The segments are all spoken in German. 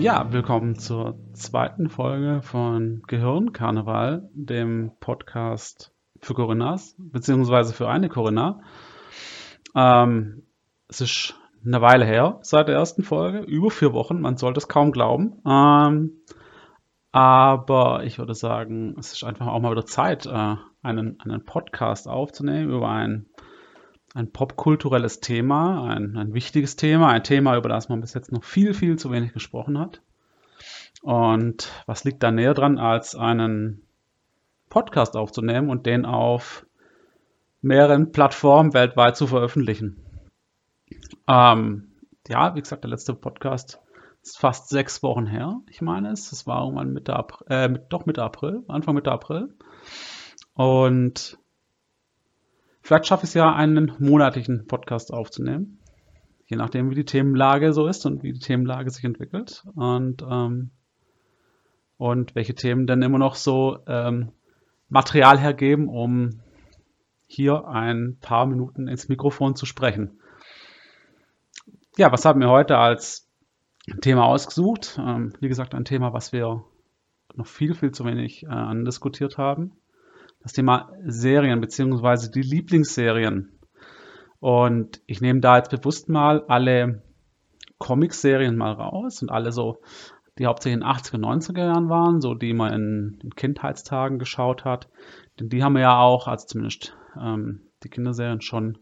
Ja, willkommen zur zweiten Folge von Gehirnkarneval, dem Podcast für Corinnas, beziehungsweise für eine Corinna. Ähm, es ist eine Weile her seit der ersten Folge, über vier Wochen, man sollte es kaum glauben. Ähm, aber ich würde sagen, es ist einfach auch mal wieder Zeit, äh, einen, einen Podcast aufzunehmen über ein, ein popkulturelles Thema, ein, ein wichtiges Thema, ein Thema, über das man bis jetzt noch viel, viel zu wenig gesprochen hat. Und was liegt da näher dran, als einen Podcast aufzunehmen und den auf mehreren Plattformen weltweit zu veröffentlichen? Ähm, ja, wie gesagt, der letzte Podcast ist fast sechs Wochen her, ich meine es. Es war irgendwann Mitte April, äh, doch Mitte April, Anfang Mitte April. Und vielleicht schaffe ich es ja, einen monatlichen Podcast aufzunehmen. Je nachdem, wie die Themenlage so ist und wie die Themenlage sich entwickelt. Und, ähm, und welche Themen dann immer noch so ähm, Material hergeben, um hier ein paar Minuten ins Mikrofon zu sprechen. Ja, was haben wir heute als Thema ausgesucht? Ähm, wie gesagt, ein Thema, was wir noch viel, viel zu wenig äh, andiskutiert haben. Das Thema Serien beziehungsweise die Lieblingsserien. Und ich nehme da jetzt bewusst mal alle Comic-Serien mal raus und alle so, die hauptsächlich in den 80er, 90er Jahren waren, so die man in, in Kindheitstagen geschaut hat. Denn die haben wir ja auch, also zumindest ähm, die Kinderserien schon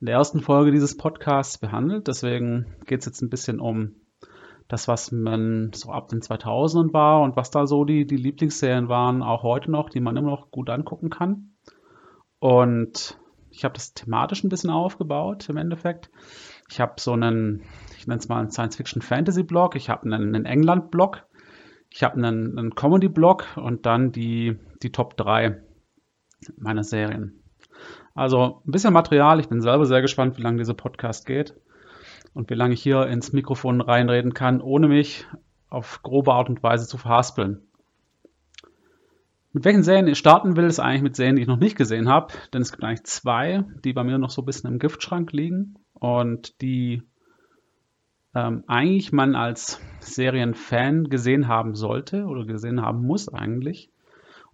in der ersten Folge dieses Podcasts behandelt. Deswegen geht es jetzt ein bisschen um das, was man so ab den 2000ern war und was da so die, die Lieblingsserien waren, auch heute noch, die man immer noch gut angucken kann. Und ich habe das thematisch ein bisschen aufgebaut im Endeffekt. Ich habe so einen, ich nenne es mal einen Science-Fiction-Fantasy-Blog, ich habe einen, einen England-Blog, ich habe einen, einen Comedy-Blog und dann die, die Top 3 meiner Serien. Also ein bisschen Material. Ich bin selber sehr gespannt, wie lange dieser Podcast geht und wie lange ich hier ins Mikrofon reinreden kann, ohne mich auf grobe Art und Weise zu verhaspeln. Mit welchen Serien ich starten will, ist eigentlich mit Serien, die ich noch nicht gesehen habe, denn es gibt eigentlich zwei, die bei mir noch so ein bisschen im Giftschrank liegen und die ähm, eigentlich man als Serienfan gesehen haben sollte oder gesehen haben muss eigentlich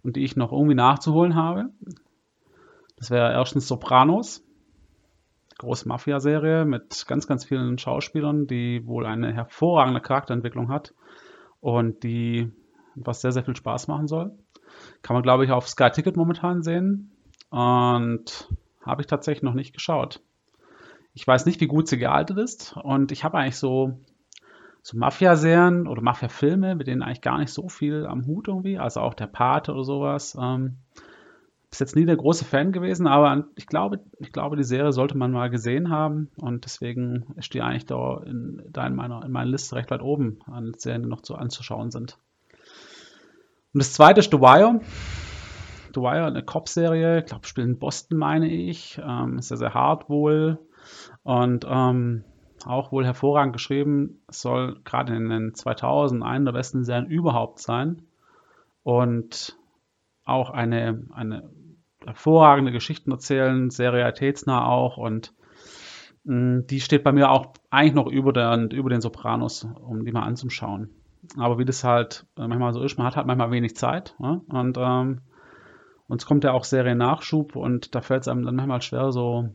und die ich noch irgendwie nachzuholen habe. Das wäre erstens Sopranos, große Mafia-Serie mit ganz, ganz vielen Schauspielern, die wohl eine hervorragende Charakterentwicklung hat und die was sehr, sehr viel Spaß machen soll. Kann man, glaube ich, auf Sky Ticket momentan sehen und habe ich tatsächlich noch nicht geschaut. Ich weiß nicht, wie gut sie gealtert ist und ich habe eigentlich so, so Mafia-Serien oder Mafia-Filme, mit denen eigentlich gar nicht so viel am Hut irgendwie, also auch der Pate oder sowas. Ähm, bis jetzt nie der große Fan gewesen, aber ich glaube, ich glaube, die Serie sollte man mal gesehen haben und deswegen steht eigentlich da in, da in meiner, in meiner Liste recht weit oben an Serien, die noch zu anzuschauen sind. Und das zweite ist The Wire. The Wire, eine Cop-Serie, ich glaube, spielt in Boston, meine ich. Ähm, ist sehr, sehr hart wohl und ähm, auch wohl hervorragend geschrieben. Es soll gerade in den 2000 eine der besten Serien überhaupt sein und auch eine, eine hervorragende Geschichten erzählen, sehr realitätsnah auch und mh, mm, die steht bei mir auch eigentlich noch über den, über den Sopranos, um die mal anzuschauen. Aber wie das halt äh, manchmal so ist, man hat halt manchmal wenig Zeit ja? und ähm, uns kommt ja auch Seriennachschub und da fällt es einem dann manchmal schwer, so,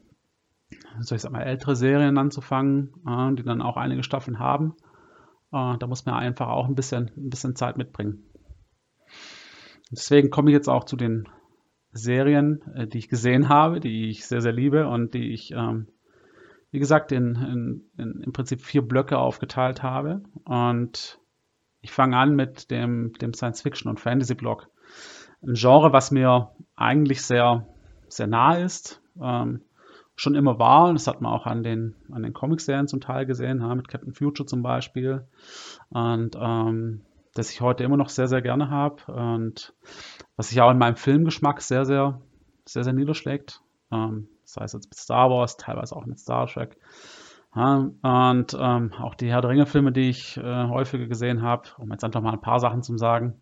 soll ich sagen ältere Serien anzufangen, äh, die dann auch einige Staffeln haben. Äh, da muss man einfach auch ein bisschen, ein bisschen Zeit mitbringen. Deswegen komme ich jetzt auch zu den Serien, äh, die ich gesehen habe, die ich sehr, sehr liebe und die ich, ähm, wie gesagt, in, in, in, im Prinzip vier Blöcke aufgeteilt habe. Und ich fange an mit dem, dem Science-Fiction- und Fantasy-Blog. Ein Genre, was mir eigentlich sehr, sehr nah ist, ähm, schon immer war. Das hat man auch an den, an den Comic-Serien zum Teil gesehen, ja, mit Captain Future zum Beispiel. Und ähm, das ich heute immer noch sehr, sehr gerne habe und was sich auch in meinem Filmgeschmack sehr, sehr, sehr, sehr niederschlägt. Ähm, sei es jetzt mit Star Wars, teilweise auch mit Star Trek. Ja, und ähm, auch die Herr der Ringe-Filme, die ich äh, häufiger gesehen habe, um jetzt einfach mal ein paar Sachen zu sagen,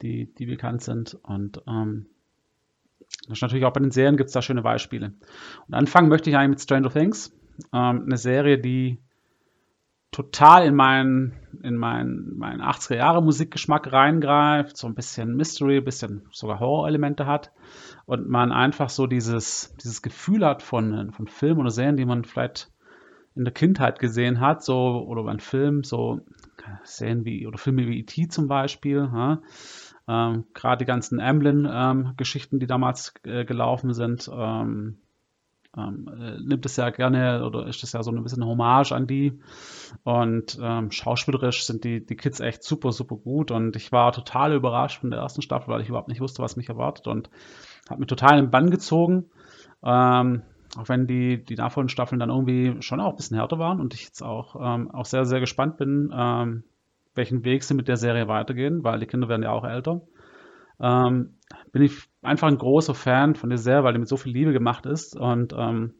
die, die bekannt sind. Und ähm, natürlich auch bei den Serien gibt es da schöne Beispiele. Und anfangen möchte ich eigentlich mit Stranger Things. Ähm, eine Serie, die total in meinen in meinen, meinen 80er Jahre Musikgeschmack reingreift, so ein bisschen Mystery, ein bisschen sogar Horror-Elemente hat und man einfach so dieses, dieses Gefühl hat von, von Filmen oder Serien, die man vielleicht in der Kindheit gesehen hat, so oder beim Film, so Serien wie oder Filme wie E.T. zum Beispiel, ja, ähm, gerade die ganzen Amblin-Geschichten, ähm, die damals äh, gelaufen sind, ähm, ähm, äh, nimmt es ja gerne oder ist es ja so ein bisschen Hommage an die. Und ähm, schauspielerisch sind die, die Kids echt super, super gut. Und ich war total überrascht von der ersten Staffel, weil ich überhaupt nicht wusste, was mich erwartet. Und hat mich total in den Bann gezogen. Ähm, auch wenn die, die nachfolgenden Staffeln dann irgendwie schon auch ein bisschen härter waren und ich jetzt auch, ähm, auch sehr, sehr gespannt bin, ähm, welchen Weg sie mit der Serie weitergehen, weil die Kinder werden ja auch älter. Ähm, bin ich einfach ein großer Fan von der Serie, weil die mit so viel Liebe gemacht ist und ähm,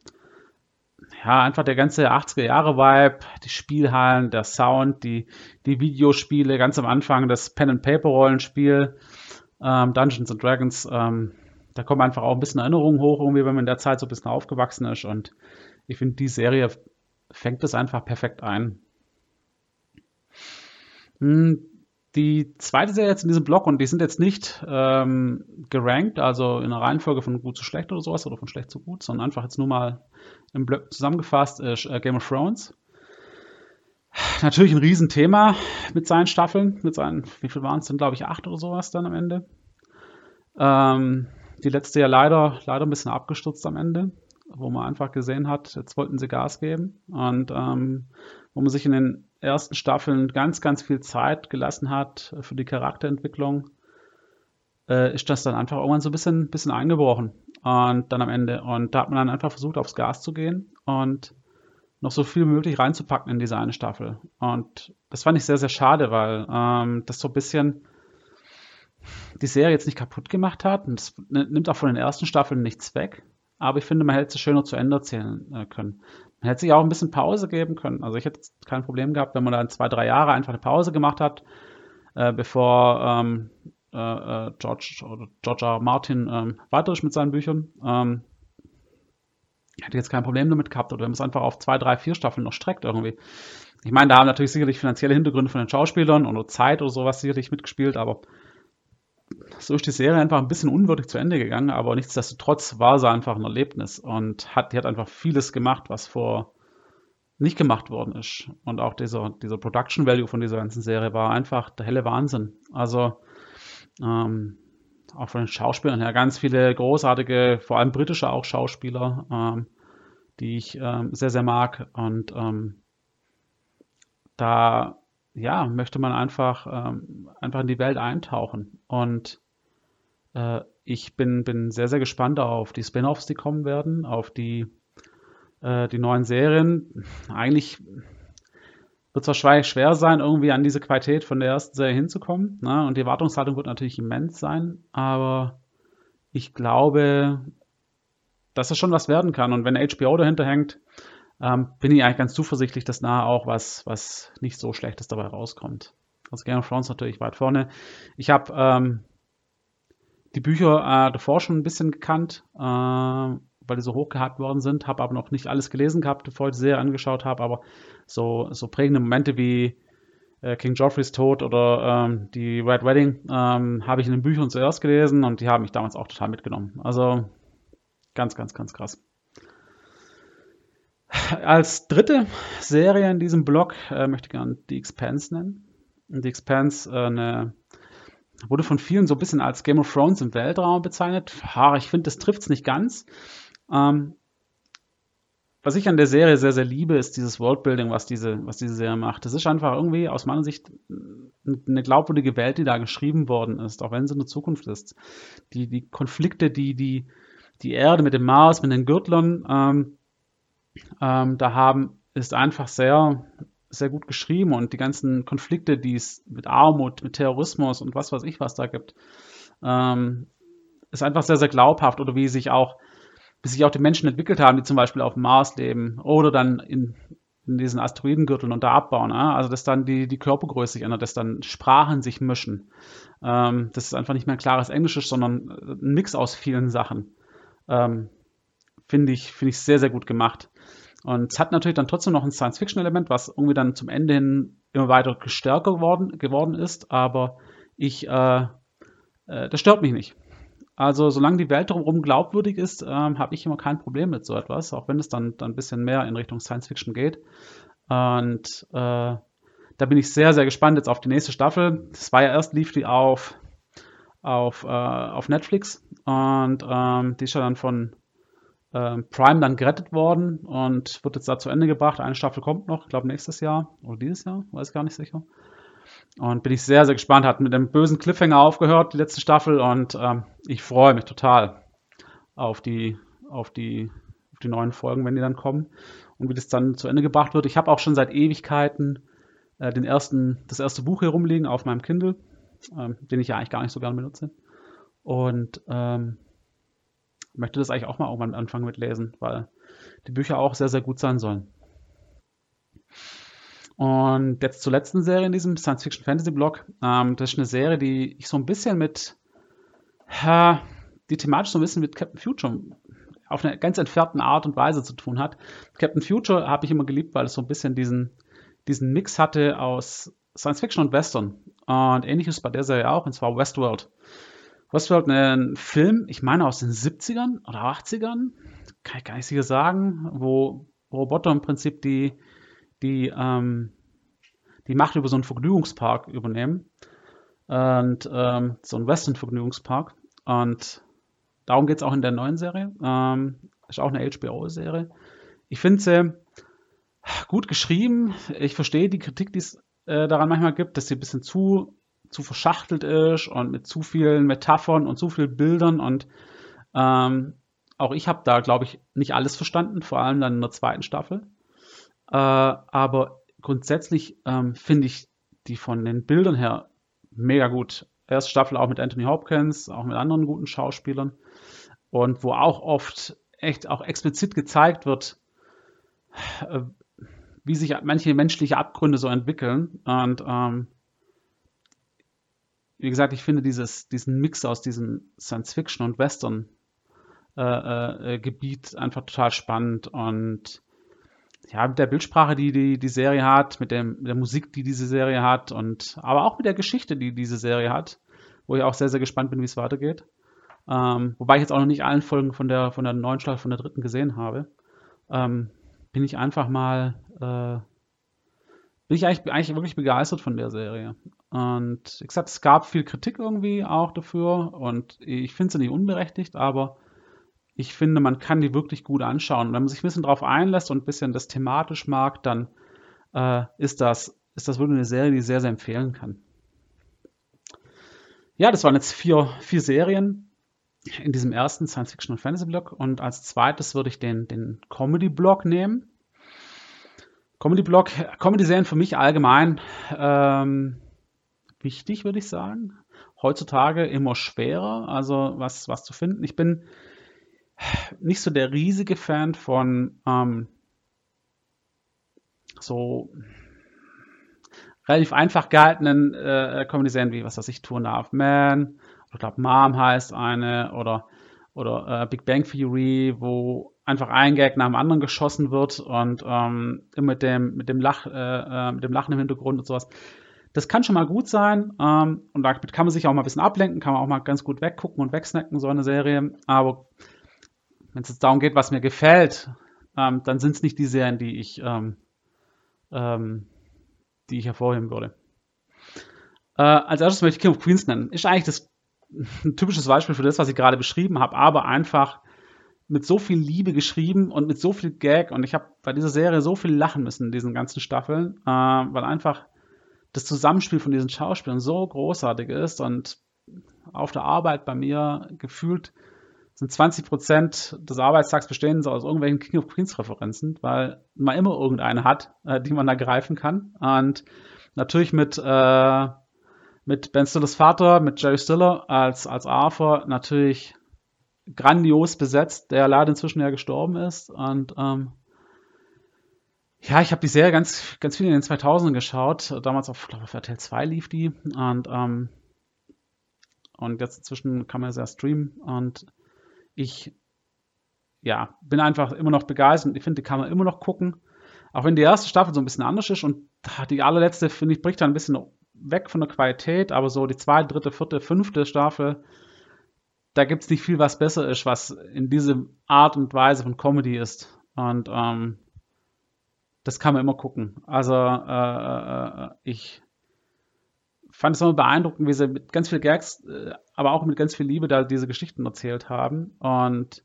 ja, einfach der ganze 80er Jahre Vibe, die Spielhallen, der Sound, die, die Videospiele, ganz am Anfang das Pen and Paper Rollenspiel, ähm, Dungeons and Dragons, ähm, da kommen einfach auch ein bisschen Erinnerungen hoch, irgendwie, wenn man in der Zeit so ein bisschen aufgewachsen ist und ich finde, die Serie fängt das einfach perfekt ein. Hm, die zweite Serie jetzt in diesem Blog, und die sind jetzt nicht ähm, gerankt, also in einer Reihenfolge von gut zu schlecht oder sowas, oder von schlecht zu gut, sondern einfach jetzt nur mal im Blog zusammengefasst, ist äh, Game of Thrones. Natürlich ein Riesenthema mit seinen Staffeln, mit seinen, wie viel waren es denn, glaube ich, acht oder sowas dann am Ende. Ähm, die letzte ja leider, leider ein bisschen abgestürzt am Ende, wo man einfach gesehen hat, jetzt wollten sie Gas geben und ähm, wo man sich in den ersten Staffeln ganz, ganz viel Zeit gelassen hat für die Charakterentwicklung, äh, ist das dann einfach irgendwann so ein bisschen, bisschen eingebrochen. Und dann am Ende. Und da hat man dann einfach versucht, aufs Gas zu gehen und noch so viel möglich reinzupacken in diese eine Staffel. Und das fand ich sehr, sehr schade, weil ähm, das so ein bisschen die Serie jetzt nicht kaputt gemacht hat. Und es nimmt auch von den ersten Staffeln nichts weg. Aber ich finde, man hätte es schöner zu Ende erzählen äh, können. Man hätte sich auch ein bisschen Pause geben können. Also ich hätte kein Problem gehabt, wenn man dann zwei, drei Jahre einfach eine Pause gemacht hat, äh, bevor ähm, äh, äh George oder George R. Martin ähm, weiter ist mit seinen Büchern. Ähm, hätte jetzt kein Problem damit gehabt. Oder wenn man es einfach auf zwei, drei, vier Staffeln noch streckt irgendwie. Ich meine, da haben natürlich sicherlich finanzielle Hintergründe von den Schauspielern oder Zeit oder sowas sicherlich mitgespielt, aber so ist die Serie einfach ein bisschen unwürdig zu Ende gegangen, aber nichtsdestotrotz war sie einfach ein Erlebnis und hat, die hat einfach vieles gemacht, was vor nicht gemacht worden ist. Und auch dieser, dieser Production Value von dieser ganzen Serie war einfach der helle Wahnsinn. Also ähm, auch von den Schauspielern her ganz viele großartige, vor allem britische auch Schauspieler, ähm, die ich ähm, sehr, sehr mag. Und ähm, da ja, möchte man einfach, ähm, einfach in die Welt eintauchen. Und äh, ich bin, bin sehr, sehr gespannt auf die Spin-offs, die kommen werden, auf die, äh, die neuen Serien. Eigentlich wird es wahrscheinlich schwer sein, irgendwie an diese Qualität von der ersten Serie hinzukommen. Ne? Und die Erwartungshaltung wird natürlich immens sein, aber ich glaube, dass es schon was werden kann. Und wenn HBO dahinter hängt, ähm, bin ich eigentlich ganz zuversichtlich, dass nahe auch was, was nicht so Schlechtes dabei rauskommt. Also Game of Thrones natürlich weit vorne. Ich habe ähm, die Bücher äh, davor schon ein bisschen gekannt, äh, weil die so hochgehypt worden sind, habe aber noch nicht alles gelesen gehabt, bevor ich die Serie angeschaut habe, aber so, so prägende Momente wie äh, King Joffreys Tod oder ähm, die Red Wedding ähm, habe ich in den Büchern zuerst gelesen und die haben mich damals auch total mitgenommen. Also ganz, ganz, ganz krass. Als dritte Serie in diesem Blog äh, möchte ich gerne The Expanse nennen. The Expanse äh, eine, wurde von vielen so ein bisschen als Game of Thrones im Weltraum bezeichnet. Ha, ich finde, das trifft es nicht ganz. Ähm, was ich an der Serie sehr, sehr liebe, ist dieses Worldbuilding, was diese, was diese Serie macht. Das ist einfach irgendwie aus meiner Sicht eine glaubwürdige Welt, die da geschrieben worden ist, auch wenn sie in der Zukunft ist. Die, die Konflikte, die, die, die Erde mit dem Mars, mit den Gürtlern, ähm, ähm, da haben, ist einfach sehr, sehr gut geschrieben und die ganzen Konflikte, die es mit Armut, mit Terrorismus und was weiß ich was da gibt, ähm, ist einfach sehr, sehr glaubhaft oder wie sich auch, wie sich auch die Menschen entwickelt haben, die zum Beispiel auf dem Mars leben oder dann in, in diesen Asteroidengürteln und da abbauen. Ne? Also dass dann die, die Körpergröße sich ändert, dass dann Sprachen sich mischen. Ähm, dass es einfach nicht mehr ein klares Englisch ist, sondern ein Mix aus vielen Sachen. Ähm, Finde ich, finde ich sehr, sehr gut gemacht. Und es hat natürlich dann trotzdem noch ein Science-Fiction-Element, was irgendwie dann zum Ende hin immer weiter stärker geworden, geworden ist, aber ich, äh, äh, das stört mich nicht. Also solange die Welt drumherum glaubwürdig ist, ähm, habe ich immer kein Problem mit so etwas, auch wenn es dann, dann ein bisschen mehr in Richtung Science Fiction geht. Und äh, da bin ich sehr, sehr gespannt jetzt auf die nächste Staffel. Das war ja erst, lief die auf, auf, äh, auf Netflix und ähm, die ist ja dann von ähm, Prime dann gerettet worden und wird jetzt da zu Ende gebracht. Eine Staffel kommt noch, ich glaube nächstes Jahr oder dieses Jahr, weiß gar nicht sicher. Und bin ich sehr, sehr gespannt. Hat mit einem bösen Cliffhanger aufgehört, die letzte Staffel. Und ähm, ich freue mich total auf die, auf, die, auf die neuen Folgen, wenn die dann kommen. Und wie das dann zu Ende gebracht wird. Ich habe auch schon seit Ewigkeiten äh, den ersten, das erste Buch hier rumliegen auf meinem Kindle, ähm, den ich ja eigentlich gar nicht so gerne benutze. Und ähm, möchte das eigentlich auch mal irgendwann anfangen mit lesen, weil die Bücher auch sehr, sehr gut sein sollen. Und jetzt zur letzten Serie in diesem Science-Fiction-Fantasy-Blog. Ähm, das ist eine Serie, die ich so ein bisschen mit, äh, die thematisch so ein bisschen mit Captain Future auf eine ganz entfernten Art und Weise zu tun hat. Captain Future habe ich immer geliebt, weil es so ein bisschen diesen, diesen Mix hatte aus Science-Fiction und Western. Und ähnliches bei der Serie auch, und zwar Westworld. Westworld, ein Film, ich meine aus den 70ern oder 80ern, kann ich gar nicht sicher sagen, wo Roboter im Prinzip die die ähm, die Macht über so einen Vergnügungspark übernehmen. Und ähm, so ein Western-Vergnügungspark. Und darum geht es auch in der neuen Serie. Ähm, ist auch eine HBO-Serie. Ich finde sie gut geschrieben. Ich verstehe die Kritik, die es äh, daran manchmal gibt, dass sie ein bisschen zu, zu verschachtelt ist und mit zu vielen Metaphern und zu vielen Bildern. Und ähm, auch ich habe da, glaube ich, nicht alles verstanden, vor allem dann in der zweiten Staffel. Äh, aber grundsätzlich ähm, finde ich die von den Bildern her mega gut. Erste Staffel auch mit Anthony Hopkins, auch mit anderen guten Schauspielern. Und wo auch oft echt auch explizit gezeigt wird, äh, wie sich manche menschliche Abgründe so entwickeln. Und ähm, wie gesagt, ich finde dieses, diesen Mix aus diesem Science-Fiction und Western-Gebiet äh, äh, einfach total spannend. Und ja, mit der Bildsprache, die, die die Serie hat, mit, dem, mit der Musik, die diese Serie hat und aber auch mit der Geschichte, die diese Serie hat, wo ich auch sehr, sehr gespannt bin, wie es weitergeht. Ähm, wobei ich jetzt auch noch nicht allen Folgen von der, von der neuen Staffel, von der dritten gesehen habe. Ähm, bin ich einfach mal, äh, bin ich eigentlich, eigentlich wirklich begeistert von der Serie. Und wie gesagt, es gab viel Kritik irgendwie auch dafür und ich finde sie nicht unberechtigt, aber ich finde, man kann die wirklich gut anschauen. wenn man sich ein bisschen drauf einlässt und ein bisschen das thematisch mag, dann äh, ist, das, ist das wirklich eine Serie, die ich sehr, sehr empfehlen kann. Ja, das waren jetzt vier, vier Serien in diesem ersten Science-Fiction- und Fantasy-Blog. Und als zweites würde ich den, den Comedy-Blog nehmen. Comedy-Blog, Comedy-Serien für mich allgemein ähm, wichtig, würde ich sagen. Heutzutage immer schwerer, also was, was zu finden. Ich bin nicht so der riesige Fan von ähm, so relativ einfach gehaltenen äh, Comedy-Serien wie, was weiß ich, Two Half Man, ich glaube Mom heißt eine, oder, oder äh, Big Bang Theory, wo einfach ein Gag nach dem anderen geschossen wird und ähm, mit dem, mit dem Lach, äh, äh, mit dem Lachen im Hintergrund und sowas. Das kann schon mal gut sein ähm, und damit kann man sich auch mal ein bisschen ablenken, kann man auch mal ganz gut weggucken und wegsnacken, so eine Serie. Aber wenn es jetzt darum geht, was mir gefällt, ähm, dann sind es nicht die Serien, die ich, ähm, ähm, die ich hervorheben würde. Äh, als erstes möchte ich King of Queens nennen. Ist eigentlich das ein typisches Beispiel für das, was ich gerade beschrieben habe, aber einfach mit so viel Liebe geschrieben und mit so viel Gag und ich habe bei dieser Serie so viel lachen müssen in diesen ganzen Staffeln, äh, weil einfach das Zusammenspiel von diesen Schauspielern so großartig ist und auf der Arbeit bei mir gefühlt sind 20 Prozent des Arbeitstags bestehen so aus irgendwelchen King of Queens Referenzen, weil man immer irgendeine hat, äh, die man da greifen kann. Und natürlich mit, äh, mit Ben Stillers Vater, mit Jerry Stiller als, als Arthur natürlich grandios besetzt, der leider inzwischen ja gestorben ist. Und ähm, ja, ich habe die Serie ganz, ganz viel in den 2000ern geschaut. Damals auf, glaube auf RTL 2 lief die. Und, ähm, und jetzt inzwischen kann man es ja streamen. Und ich, ja, bin einfach immer noch begeistert. Ich finde, die kann man immer noch gucken. Auch wenn die erste Staffel so ein bisschen anders ist und die allerletzte, finde ich, bricht dann ein bisschen weg von der Qualität, aber so die zweite, dritte, vierte, fünfte Staffel, da gibt es nicht viel, was besser ist, was in diese Art und Weise von Comedy ist. Und ähm, das kann man immer gucken. Also äh, äh, ich fand es immer beeindruckend, wie sie mit ganz viel Gags, äh, aber auch mit ganz viel Liebe da diese Geschichten erzählt haben. Und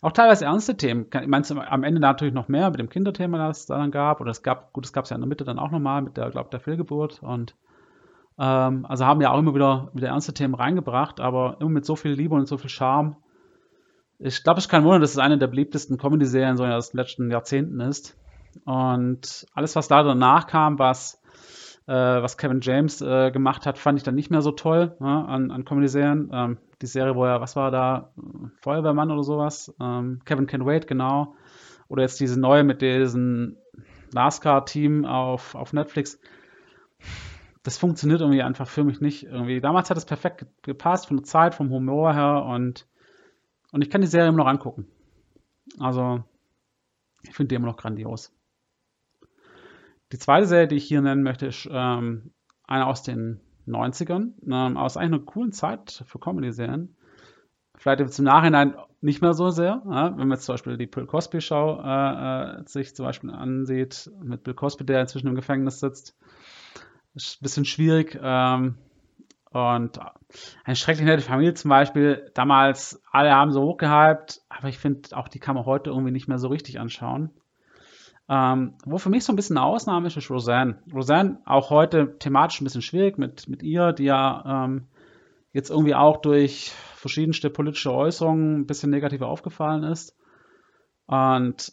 auch teilweise ernste Themen. Ich meine, am Ende natürlich noch mehr mit dem Kinderthema, das es dann gab. Oder es gab, gut, es gab es ja in der Mitte dann auch nochmal mit der, glaube der Fehlgeburt. Und ähm, also haben ja auch immer wieder, wieder ernste Themen reingebracht, aber immer mit so viel Liebe und so viel Charme. Ich glaube, es ist kein Wunder, dass es eine der beliebtesten Comedy-Serien so in den letzten Jahrzehnten ist. Und alles, was da danach kam, was, äh, was Kevin James äh, gemacht hat, fand ich dann nicht mehr so toll ja, an, an Comedy-Serien. Ähm, die Serie, wo er, was war da, Feuerwehrmann oder sowas? Ähm, Kevin Can Wait, genau. Oder jetzt diese neue mit diesem NASCAR-Team auf, auf Netflix das funktioniert irgendwie einfach für mich nicht. Irgendwie. Damals hat es perfekt gepasst, von der Zeit, vom Humor her und, und ich kann die Serie immer noch angucken. Also, ich finde die immer noch grandios. Die zweite Serie, die ich hier nennen möchte, ist ähm, eine aus den 90ern, ähm, aus eigentlich einer coolen Zeit für Comedy-Serien. Vielleicht im Nachhinein nicht mehr so sehr, ja? wenn man jetzt zum Beispiel die Bill Cosby Show äh, äh, sich zum Beispiel ansieht, mit Bill Cosby, der inzwischen im Gefängnis sitzt ist ein bisschen schwierig. Ähm, und eine schrecklich nette Familie zum Beispiel, damals, alle haben so hochgehypt, aber ich finde, auch die kann man heute irgendwie nicht mehr so richtig anschauen. Ähm, wo für mich so ein bisschen eine Ausnahme ist, ist Roseanne. Roseanne auch heute thematisch ein bisschen schwierig mit, mit ihr, die ja ähm, jetzt irgendwie auch durch verschiedenste politische Äußerungen ein bisschen negativer aufgefallen ist. Und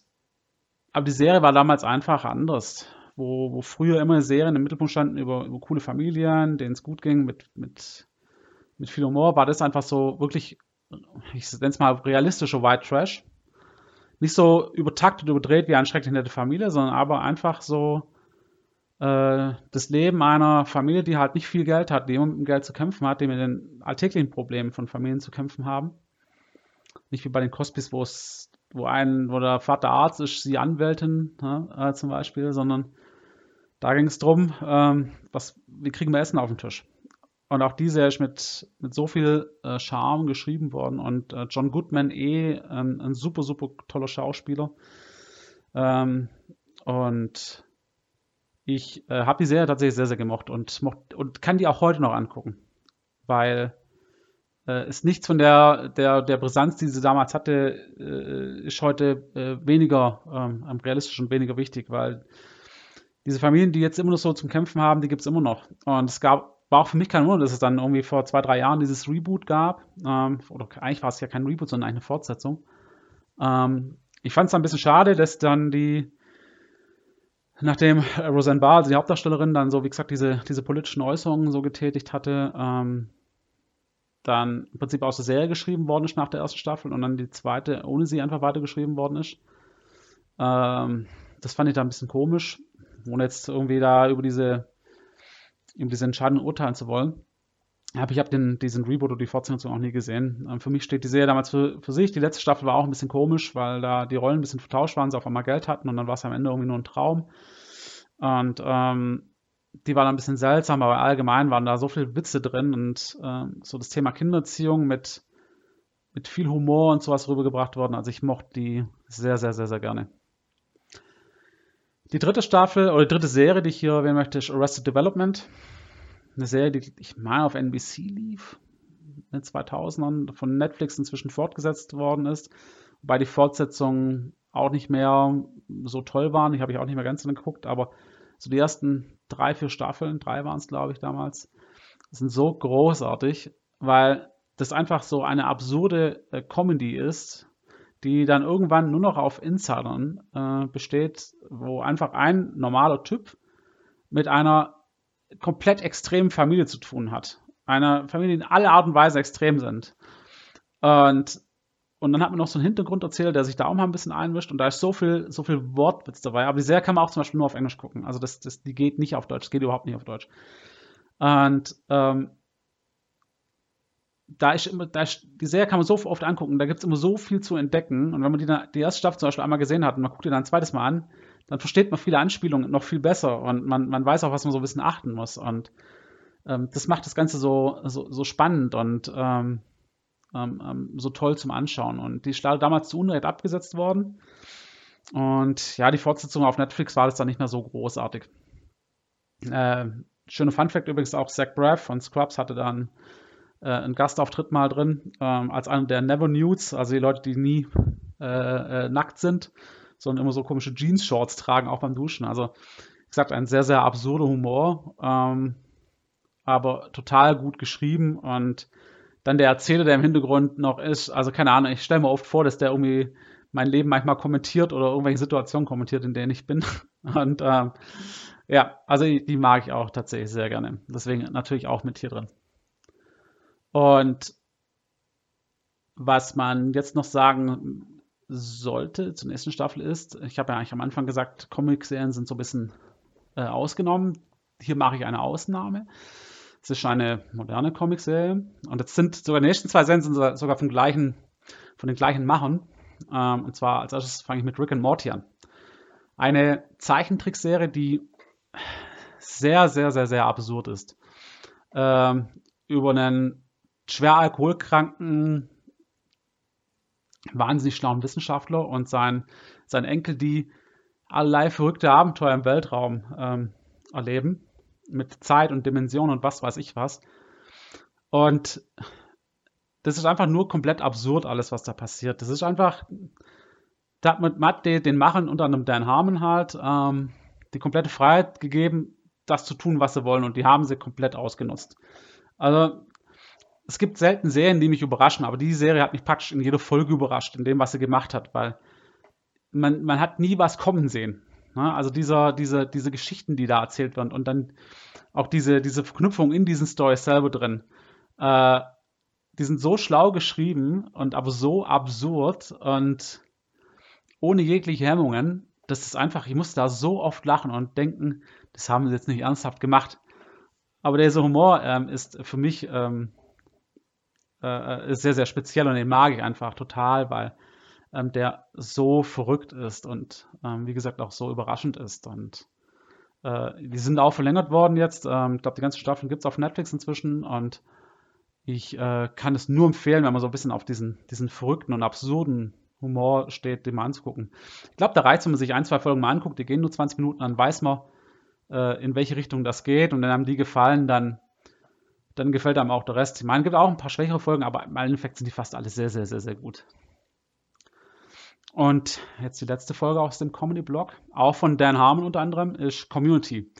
aber die Serie war damals einfach anders wo, wo früher immer Serien im Mittelpunkt standen über, über coole Familien, denen es gut ging, mit, mit, mit viel Humor, war das einfach so wirklich, ich nenne es mal realistischer White Trash. Nicht so übertaktet, überdreht wie eine schrecklich nette Familie, sondern aber einfach so äh, das Leben einer Familie, die halt nicht viel Geld hat, die immer mit dem Geld zu kämpfen hat, die mit den alltäglichen Problemen von Familien zu kämpfen haben. Nicht wie bei den Cosbys, wo es, wo ein, wo der Vater Arzt ist, sie Anwältin ne, äh, zum Beispiel, sondern da ging es darum, ähm, was, wie kriegen wir Essen auf den Tisch? Und auch diese ist mit, mit so viel äh, Charme geschrieben worden. Und äh, John Goodman eh ähm, ein super, super toller Schauspieler. Ähm, und ich äh, habe die Serie tatsächlich sehr, sehr gemocht und, mocht, und kann die auch heute noch angucken. Weil äh, ist nichts von der, der, der Brisanz, die sie damals hatte, äh, ist heute äh, weniger ähm, realistisch und weniger wichtig, weil diese Familien, die jetzt immer noch so zum Kämpfen haben, die gibt es immer noch. Und es gab, war auch für mich kein Wunder, dass es dann irgendwie vor zwei, drei Jahren dieses Reboot gab. Ähm, oder eigentlich war es ja kein Reboot, sondern eine Fortsetzung. Ähm, ich fand es ein bisschen schade, dass dann die, nachdem Roseanne Barr, also die Hauptdarstellerin, dann so, wie gesagt, diese, diese politischen Äußerungen so getätigt hatte, ähm, dann im Prinzip aus der Serie geschrieben worden ist nach der ersten Staffel und dann die zweite ohne sie einfach weitergeschrieben worden ist. Ähm, das fand ich da ein bisschen komisch ohne jetzt irgendwie da über diese, über diese Entscheidung urteilen zu wollen. Aber ich habe den, diesen Reboot oder die Fortsetzung auch nie gesehen. Ähm, für mich steht die Serie damals für, für sich. Die letzte Staffel war auch ein bisschen komisch, weil da die Rollen ein bisschen vertauscht waren, sie auf einmal Geld hatten und dann war es am Ende irgendwie nur ein Traum. Und ähm, die war dann ein bisschen seltsam, aber allgemein waren da so viele Witze drin und ähm, so das Thema Kindererziehung mit, mit viel Humor und sowas rübergebracht worden. Also ich mochte die sehr, sehr, sehr, sehr gerne. Die dritte Staffel oder dritte Serie, die ich hier erwähnen möchte, ist Arrested Development. Eine Serie, die ich meine auf NBC lief, in den 2000ern, von Netflix inzwischen fortgesetzt worden ist. Wobei die Fortsetzungen auch nicht mehr so toll waren. Ich habe ich auch nicht mehr ganz geguckt, aber so die ersten drei, vier Staffeln, drei waren es, glaube ich, damals, sind so großartig, weil das einfach so eine absurde äh, Comedy ist, die dann irgendwann nur noch auf Insidern äh, besteht, wo einfach ein normaler Typ mit einer komplett extremen Familie zu tun hat. Eine Familie, die in alle Art und Weise extrem sind. Und, und dann hat man noch so einen Hintergrund erzählt, der sich da auch mal ein bisschen einmischt und da ist so viel, so viel Wortwitz dabei. Aber die Serie kann man auch zum Beispiel nur auf Englisch gucken. Also das, das, die geht nicht auf Deutsch, das geht überhaupt nicht auf Deutsch. Und ähm, da ist immer, da ist, die Serie kann man so oft angucken, da gibt es immer so viel zu entdecken. Und wenn man die, die erste Staffel zum Beispiel einmal gesehen hat und man guckt die dann ein zweites Mal an, dann versteht man viele Anspielungen noch viel besser und man, man weiß auch, was man so ein bisschen achten muss. Und ähm, das macht das Ganze so, so, so spannend und ähm, ähm, ähm so toll zum Anschauen. Und die ist damals zu Unrecht abgesetzt worden. Und ja, die Fortsetzung auf Netflix war das dann nicht mehr so großartig. Äh, schöne Fun Fact übrigens auch, Zach Braff von Scrubs hatte dann äh, einen Gastauftritt mal drin, ähm, als einer der Never Nudes, also die Leute, die nie äh, äh, nackt sind, sondern immer so komische Jeans-Shorts tragen, auch beim Duschen. Also, wie gesagt, ein sehr, sehr absurder Humor, ähm, aber total gut geschrieben und dann der Erzähler, der im Hintergrund noch ist, also keine Ahnung, ich stelle mir oft vor, dass der irgendwie mein Leben manchmal kommentiert oder irgendwelche Situationen kommentiert, in denen ich bin. Und ähm, ja, also die, die, mag ich auch tatsächlich sehr gerne. Deswegen natürlich auch mit hier drin. Und was man jetzt noch sagen sollte zur nächsten Staffel ist, ich habe ja eigentlich am Anfang gesagt, Comic-Serien sind so ein bisschen äh, ausgenommen. Hier mache ich eine Ausnahme. Es ist eine moderne Comic-Serie. Und jetzt sind sogar die nächsten zwei Serien sind sogar vom gleichen, von den gleichen Machern. Ähm, und zwar als erstes fange ich mit Rick and Morty an. Eine Zeichentrickserie, die sehr, sehr, sehr, sehr absurd ist. Ähm, über einen schwer alkoholkranken, wahnsinnig schlauen Wissenschaftler und sein, sein Enkel, die allerlei verrückte Abenteuer im Weltraum ähm, erleben. Mit Zeit und Dimension und was weiß ich was. Und das ist einfach nur komplett absurd, alles, was da passiert. Das ist einfach, da hat man Matt den Machern unter anderem Dan Harmon halt ähm, die komplette Freiheit gegeben, das zu tun, was sie wollen und die haben sie komplett ausgenutzt. Also es gibt selten Serien, die mich überraschen, aber diese Serie hat mich praktisch in jeder Folge überrascht, in dem, was sie gemacht hat, weil man, man hat nie was kommen sehen. Ne? Also dieser, diese, diese Geschichten, die da erzählt werden und dann auch diese, diese Verknüpfung in diesen Stories selber drin. Äh, die sind so schlau geschrieben und aber so absurd und ohne jegliche Hemmungen, dass es einfach, ich musste da so oft lachen und denken, das haben sie jetzt nicht ernsthaft gemacht. Aber dieser Humor ähm, ist für mich ähm, äh, ist sehr, sehr speziell und den mag ich einfach total, weil ähm, der so verrückt ist und ähm, wie gesagt auch so überraschend ist. Und äh, die sind auch verlängert worden jetzt. Ähm, ich glaube, die ganze Staffel gibt es auf Netflix inzwischen und ich äh, kann es nur empfehlen, wenn man so ein bisschen auf diesen, diesen verrückten und absurden Humor steht, den mal anzugucken. Ich glaube, da reicht es, wenn man sich ein, zwei Folgen mal anguckt, die gehen nur 20 Minuten, dann weiß man, äh, in welche Richtung das geht und wenn einem die gefallen, dann, dann gefällt einem auch der Rest. Ich meine, es gibt auch ein paar schwächere Folgen, aber im Endeffekt sind die fast alle sehr, sehr, sehr, sehr gut. Und jetzt die letzte Folge aus dem Comedy-Blog, auch von Dan Harmon unter anderem, ist Community.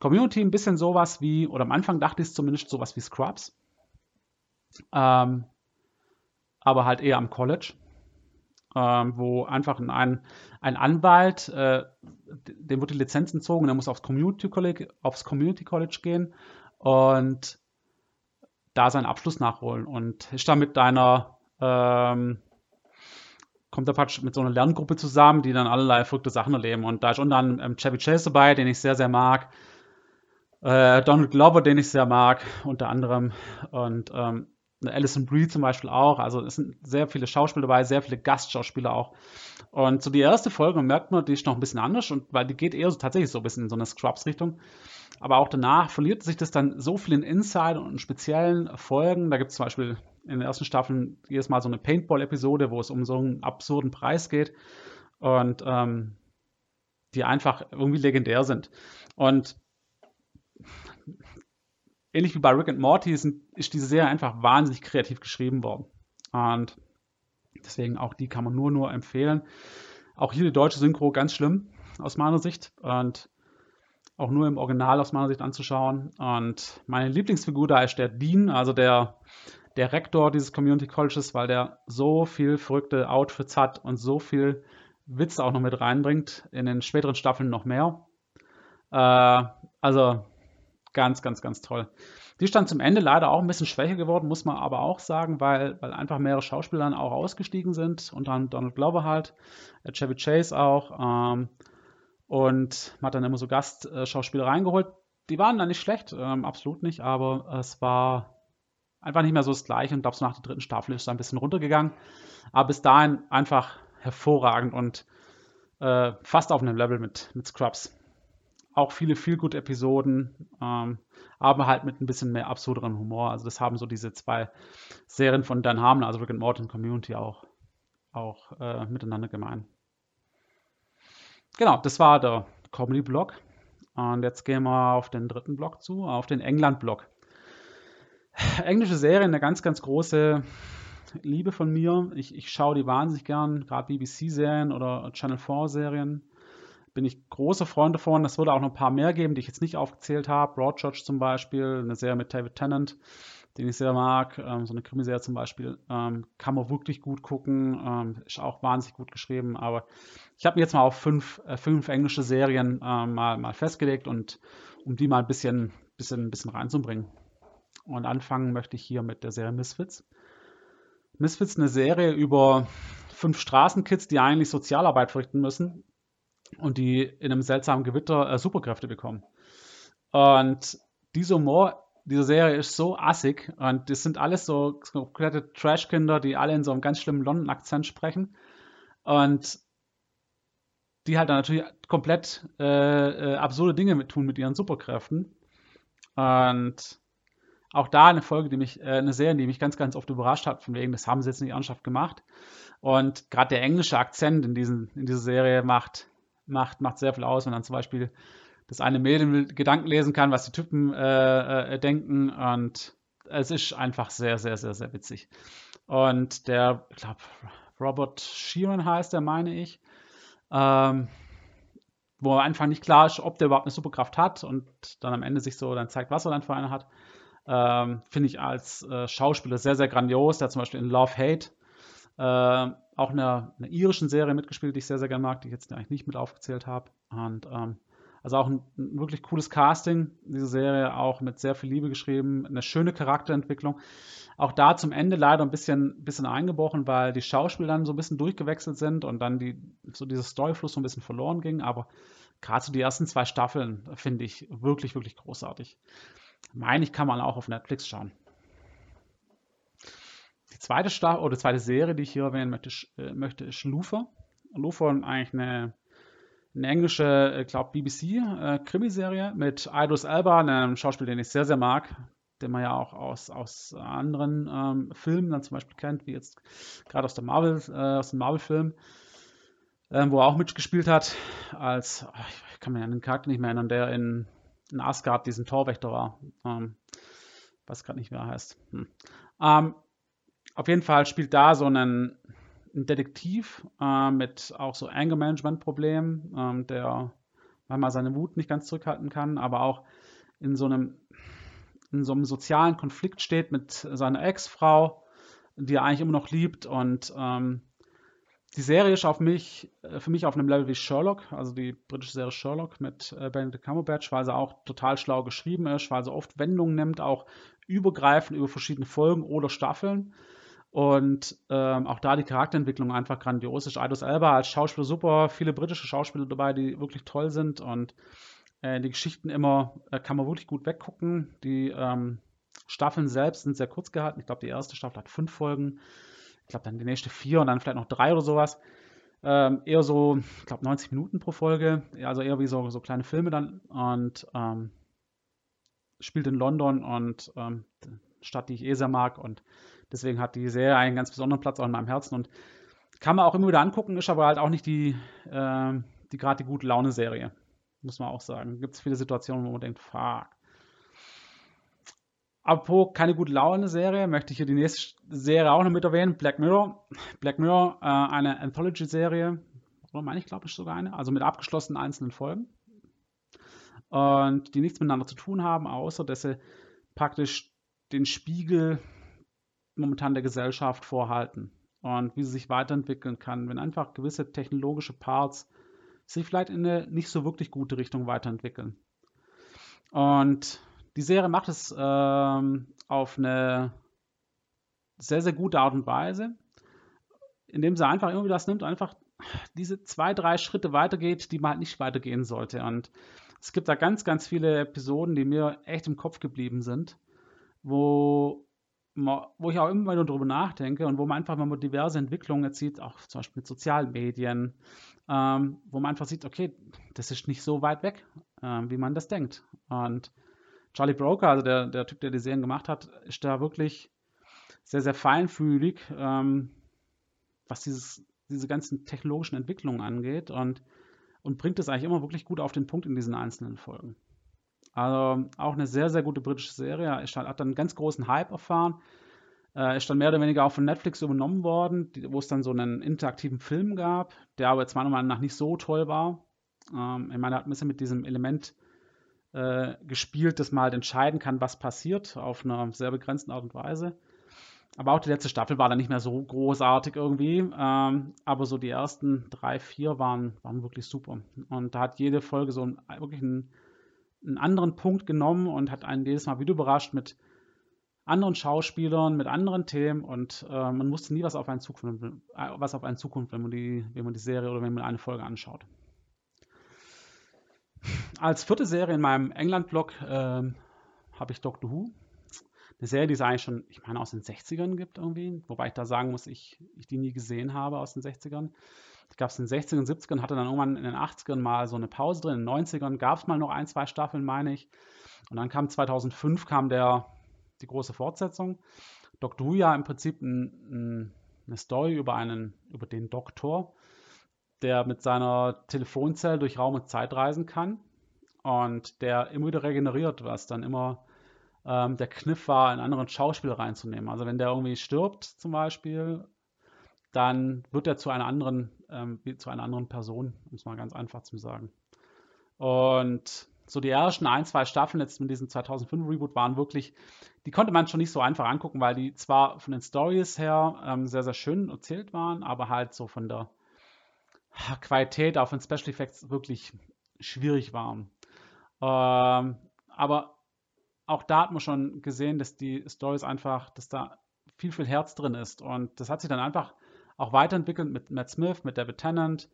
Community ein bisschen sowas wie, oder am Anfang dachte ich es zumindest sowas wie Scrubs. Ähm, aber halt eher am College, ähm, wo einfach ein, ein Anwalt, äh, dem wird die Lizenz entzogen, der muss aufs Community College, aufs Community College gehen und da seinen Abschluss nachholen und ist da mit deiner ähm, kommt da praktisch mit so einer Lerngruppe zusammen, die dann allerlei verrückte Sachen erleben. Und da ist unter anderem ähm, Chevy Chase dabei, den ich sehr, sehr mag. Äh, Donald Glover, den ich sehr mag, unter anderem. Und ähm, Alison Brie zum Beispiel auch. Also es sind sehr viele Schauspieler dabei, sehr viele Gastschauspieler auch. Und so die erste Folge merkt man, die ist noch ein bisschen anders, und weil die geht eher so tatsächlich so ein bisschen in so eine Scrubs-Richtung. Aber auch danach verliert sich das dann so viel in Insider und in speziellen Folgen. Da gibt es zum Beispiel in den ersten Staffeln jedes Mal so eine Paintball-Episode, wo es um so einen absurden Preis geht. Und ähm, die einfach irgendwie legendär sind. Und ähnlich wie bei Rick and Morty sind, ist diese Serie einfach wahnsinnig kreativ geschrieben worden. Und deswegen auch die kann man nur, nur empfehlen. Auch hier die deutsche Synchro ganz schlimm aus meiner Sicht und auch nur im Original aus meiner Sicht anzuschauen. Und meine Lieblingsfigur da ist der Dean, also der, der Rektor dieses Community Colleges, weil der so viel verrückte Outfits hat und so viel Witz auch noch mit reinbringt. In den späteren Staffeln noch mehr. Äh, also Ganz, ganz, ganz toll. Die ist dann zum Ende leider auch ein bisschen schwächer geworden, muss man aber auch sagen, weil, weil einfach mehrere Schauspieler dann auch ausgestiegen sind, unter anderem Donald Glover halt, äh, Chevy Chase auch, ähm, und man hat dann immer so Gastschauspieler reingeholt. Die waren dann nicht schlecht, ähm, absolut nicht, aber es war einfach nicht mehr so das Gleiche und glaube, so nach der dritten Staffel ist es ein bisschen runtergegangen. Aber bis dahin einfach hervorragend und äh, fast auf einem Level mit, mit Scrubs. Auch viele viel gute Episoden, ähm, aber halt mit ein bisschen mehr absurderem Humor. Also das haben so diese zwei Serien von Dan Harmon, also Rick and Morty Community auch, auch äh, miteinander gemein. Genau, das war der Comedy-Blog. Und jetzt gehen wir auf den dritten Blog zu, auf den England-Blog. Englische Serie, eine ganz, ganz große Liebe von mir. Ich, ich schaue die wahnsinnig gern, gerade BBC-Serien oder Channel 4-Serien. Bin ich großer Freund davon. Es würde auch noch ein paar mehr geben, die ich jetzt nicht aufgezählt habe. Broadchurch zum Beispiel, eine Serie mit David Tennant, den ich sehr mag. Ähm, so eine Krimiserie zum Beispiel. Ähm, kann man wirklich gut gucken. Ähm, ist auch wahnsinnig gut geschrieben. Aber ich habe mir jetzt mal auf fünf, äh, fünf englische Serien äh, mal, mal festgelegt und um die mal ein bisschen, bisschen, bisschen reinzubringen. Und anfangen möchte ich hier mit der Serie Misfits. Misfits eine Serie über fünf Straßenkids, die eigentlich Sozialarbeit verrichten müssen und die in einem seltsamen Gewitter äh, Superkräfte bekommen. Und dieser Humor dieser Serie ist so assig und das sind alles so komplette Trash-Kinder, die alle in so einem ganz schlimmen London-Akzent sprechen und die halt dann natürlich komplett äh, äh, absurde Dinge mit tun mit ihren Superkräften. Und auch da eine Folge, die mich, äh, eine Serie, die mich ganz, ganz oft überrascht hat, von wegen, das haben sie jetzt nicht ernsthaft gemacht. Und gerade der englische Akzent in, diesen, in dieser Serie macht, macht, macht sehr viel aus, wenn dann zum Beispiel das eine Mädel Gedanken lesen kann, was die Typen äh, äh, denken. Und es ist einfach sehr, sehr, sehr, sehr witzig. Und der, ich glaube, Robert Sheeran heißt der, meine ich, ähm, wo einfach nicht klar ist, ob der überhaupt eine Superkraft hat und dann am Ende sich so dann zeigt, was er dann für eine hat. Ähm, Finde ich als äh, Schauspieler sehr, sehr grandios. Der hat zum Beispiel in Love Hate äh, auch eine, eine irischen Serie mitgespielt, die ich sehr, sehr gerne mag, die ich jetzt eigentlich nicht mit aufgezählt habe. Und ähm, also auch ein, ein, wirklich cooles Casting, diese Serie, auch mit sehr viel Liebe geschrieben, eine schöne Charakterentwicklung. Auch da zum Ende leider ein bisschen, bisschen eingebrochen, weil die Schauspieler dann so ein bisschen durchgewechselt sind und dann die, so dieser Storyfluss so ein bisschen verloren ging. Aber gerade so die ersten zwei Staffeln finde ich wirklich, wirklich großartig. Meine ich, kann man auch auf Netflix schauen. Die zweite Staffel oder zweite Serie, die ich hier erwähnen möchte, äh, möchte ist. Luther ist eigentlich eine, eine englische, ich äh, glaube, BBC-Krimiserie äh, mit Idris Elba, einem Schauspieler, den ich sehr, sehr mag, den man ja auch aus, aus anderen ähm, Filmen dann zum Beispiel kennt, wie jetzt gerade aus äh, aus dem Marvel-Film, ähm, wo er auch mitgespielt hat, als, ach, ich kann mich an den Charakter nicht mehr erinnern, der in in Asgard diesen Torwächter war. Ähm, weiß gerade nicht, wie er heißt. Hm. Ähm, auf jeden Fall spielt da so ein, ein Detektiv äh, mit auch so Anger-Management-Problemen, ähm, der manchmal seine Wut nicht ganz zurückhalten kann, aber auch in so einem, in so einem sozialen Konflikt steht mit seiner Ex-Frau, die er eigentlich immer noch liebt und ähm, die Serie ist auf mich, äh, für mich auf einem Level wie Sherlock, also die britische Serie Sherlock mit äh, Benedict Cumberbatch, weil sie auch total schlau geschrieben ist, weil sie oft Wendungen nimmt, auch übergreifend über verschiedene Folgen oder Staffeln. Und ähm, auch da die Charakterentwicklung einfach grandios ist. Idris Elba als Schauspieler super, viele britische Schauspieler dabei, die wirklich toll sind und äh, die Geschichten immer äh, kann man wirklich gut weggucken. Die ähm, Staffeln selbst sind sehr kurz gehalten. Ich glaube, die erste Staffel hat fünf Folgen ich glaube dann die nächste vier und dann vielleicht noch drei oder sowas. Ähm, eher so, ich glaube 90 Minuten pro Folge, also eher wie so, so kleine Filme dann und ähm, spielt in London und ähm, Stadt, die ich eh sehr mag und deswegen hat die Serie einen ganz besonderen Platz auch in meinem Herzen und kann man auch immer wieder angucken, ist aber halt auch nicht die, äh, die gerade die gute Laune-Serie, muss man auch sagen. Gibt es viele Situationen, wo man denkt, fuck, Apropos keine gute Laune-Serie, möchte ich hier die nächste Serie auch noch mit erwähnen. Black Mirror. Black Mirror, äh, eine Anthology-Serie. Oder meine ich, glaube ich, sogar eine. Also mit abgeschlossenen einzelnen Folgen. Und die nichts miteinander zu tun haben, außer dass sie praktisch den Spiegel momentan der Gesellschaft vorhalten. Und wie sie sich weiterentwickeln kann, wenn einfach gewisse technologische Parts sich vielleicht in eine nicht so wirklich gute Richtung weiterentwickeln. Und die Serie macht es ähm, auf eine sehr, sehr gute Art und Weise, indem sie einfach irgendwie das nimmt, einfach diese zwei, drei Schritte weitergeht, die man halt nicht weitergehen sollte. Und es gibt da ganz, ganz viele Episoden, die mir echt im Kopf geblieben sind, wo wo ich auch immer wieder drüber nachdenke und wo man einfach, wenn man diverse Entwicklungen jetzt sieht, auch zum Beispiel mit sozialen Medien, ähm, wo man einfach sieht, okay, das ist nicht so weit weg, ähm, wie man das denkt. Und Charlie Broker, also der, der Typ, der die Serien gemacht hat, ist da wirklich sehr, sehr feinfühlig, ähm, was dieses, diese ganzen technologischen Entwicklungen angeht und, und bringt es eigentlich immer wirklich gut auf den Punkt in diesen einzelnen Folgen. Also auch eine sehr, sehr gute britische Serie. Ist, hat dann einen ganz großen Hype erfahren. Äh, ist dann mehr oder weniger auch von Netflix übernommen worden, wo es dann so einen interaktiven Film gab, der aber jetzt meiner Meinung nach nicht so toll war. Ähm, ich meine, er hat ein bisschen mit diesem Element äh, gespielt, dass man halt entscheiden kann, was passiert, auf einer sehr begrenzten Art und Weise. Aber auch die letzte Staffel war dann nicht mehr so großartig irgendwie. Ähm, aber so die ersten drei, vier waren, waren wirklich super. Und da hat jede Folge so ein, wirklich einen, einen anderen Punkt genommen und hat einen jedes Mal wieder überrascht mit anderen Schauspielern, mit anderen Themen und äh, man wusste nie, was auf einen zukommt, was auf einen zukommt, wenn man die, wenn man die Serie oder wenn man eine Folge anschaut. Als vierte Serie in meinem England-Blog äh, habe ich Doctor Who. Eine Serie, die es eigentlich schon, ich meine, aus den 60ern gibt irgendwie, wobei ich da sagen muss, ich, ich die nie gesehen habe aus den 60ern. Gab es in den 60ern, 70ern, hatte dann irgendwann in den 80ern mal so eine Pause drin. In den 90ern gab es mal noch ein, zwei Staffeln, meine ich. Und dann kam 2005 kam der, die große Fortsetzung. Doctor Who ja im Prinzip ein, ein, eine Story über einen, über den Doktor, der mit seiner Telefonzelle durch Raum und Zeit reisen kann und der immer wieder regeneriert, was dann immer ähm, der Kniff war, einen anderen Schauspieler reinzunehmen. Also wenn der irgendwie stirbt zum Beispiel, dann wird er zu einer anderen, ähm, zu einer anderen Person, um es mal ganz einfach zu sagen. Und so die ersten ein, zwei Staffeln jetzt mit diesem 2005 Reboot waren wirklich, die konnte man schon nicht so einfach angucken, weil die zwar von den Stories her ähm, sehr, sehr schön erzählt waren, aber halt so von der Qualität auch von Special Effects wirklich schwierig waren. Ähm, aber auch da hat man schon gesehen, dass die Stories einfach, dass da viel, viel Herz drin ist. Und das hat sich dann einfach auch weiterentwickelt mit Matt Smith, mit David Tennant